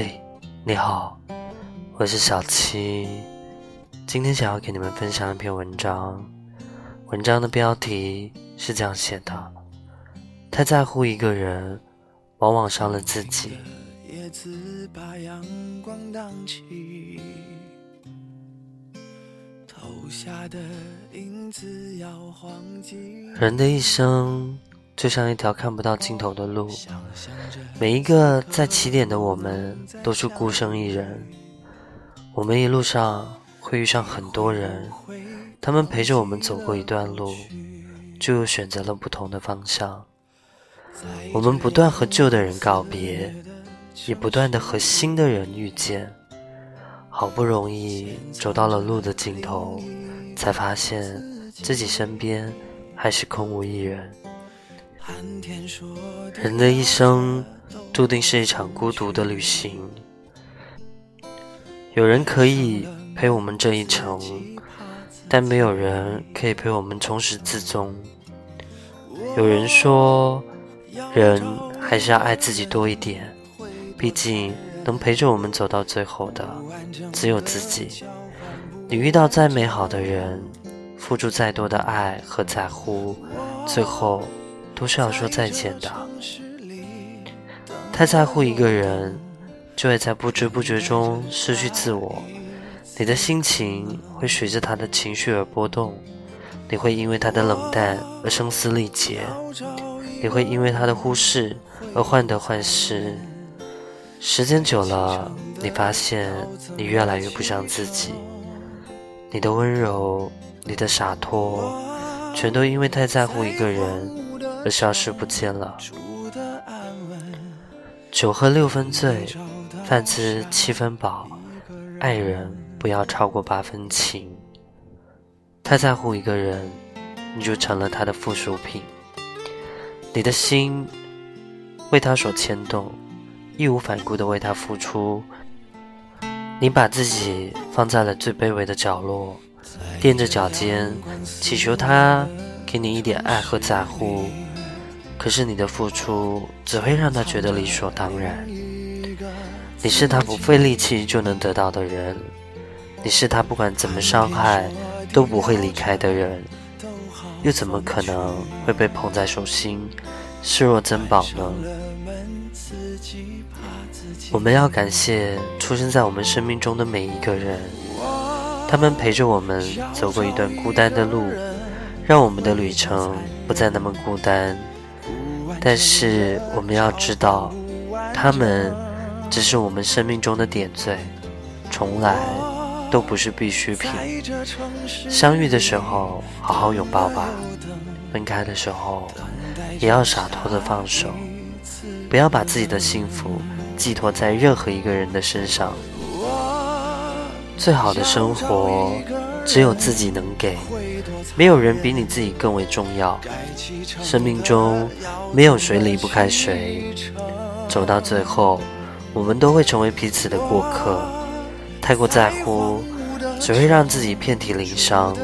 嘿，你好，我是小七，今天想要给你们分享一篇文章。文章的标题是这样写的：太在乎一个人，往往伤了自己。人的一生。就像一条看不到尽头的路，每一个在起点的我们都是孤身一人。我们一路上会遇上很多人，他们陪着我们走过一段路，就又选择了不同的方向。我们不断和旧的人告别，也不断的和新的人遇见。好不容易走到了路的尽头，才发现自己身边还是空无一人。人的一生注定是一场孤独的旅行，有人可以陪我们这一程，但没有人可以陪我们从始至终。有人说，人还是要爱自己多一点，毕竟能陪着我们走到最后的只有自己。你遇到再美好的人，付出再多的爱和在乎，最后。都是要说再见的。太在乎一个人，就会在不知不觉中失去自我。你的心情会随着他的情绪而波动，你会因为他的冷淡而声嘶力竭，你会因为他的忽视而患得患失。时间久了，你发现你越来越不像自己。你的温柔，你的洒脱，全都因为太在乎一个人。消失不见了。酒喝六分醉，饭吃七分饱，爱人不要超过八分情。太在乎一个人，你就成了他的附属品。你的心为他所牵动，义无反顾的为他付出。你把自己放在了最卑微的角落，踮着脚尖，祈求他给你一点爱和在乎。可是你的付出只会让他觉得理所当然。你是他不费力气就能得到的人，你是他不管怎么伤害都不会离开的人，又怎么可能会被捧在手心，视若珍宝呢？我们要感谢出生在我们生命中的每一个人，他们陪着我们走过一段孤单的路，让我们的旅程不再那么孤单。但是我们要知道，他们只是我们生命中的点缀，从来都不是必需品。相遇的时候好好拥抱吧，分开的时候也要洒脱的放手，不要把自己的幸福寄托在任何一个人的身上。最好的生活只有自己能给。没有人比你自己更为重要。生命中没有谁离不开谁，走到最后，我们都会成为彼此的过客。太过在乎，只会让自己遍体鳞伤。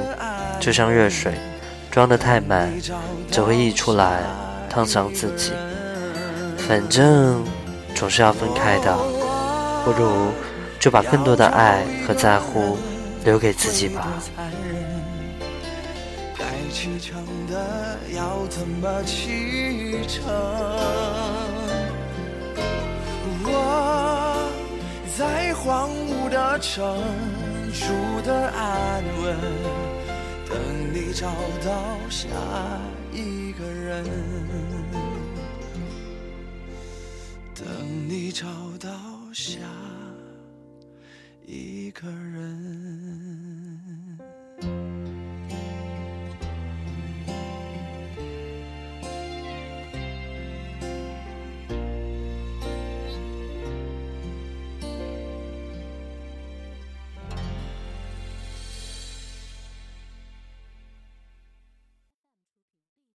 就像热水装得太满，只会溢出来，烫伤自己。反正总是要分开的，不如就把更多的爱和在乎留给自己吧。启程的要怎么启程？我在荒芜的城住的安稳，等你找到下一个人，等你找到下一个人。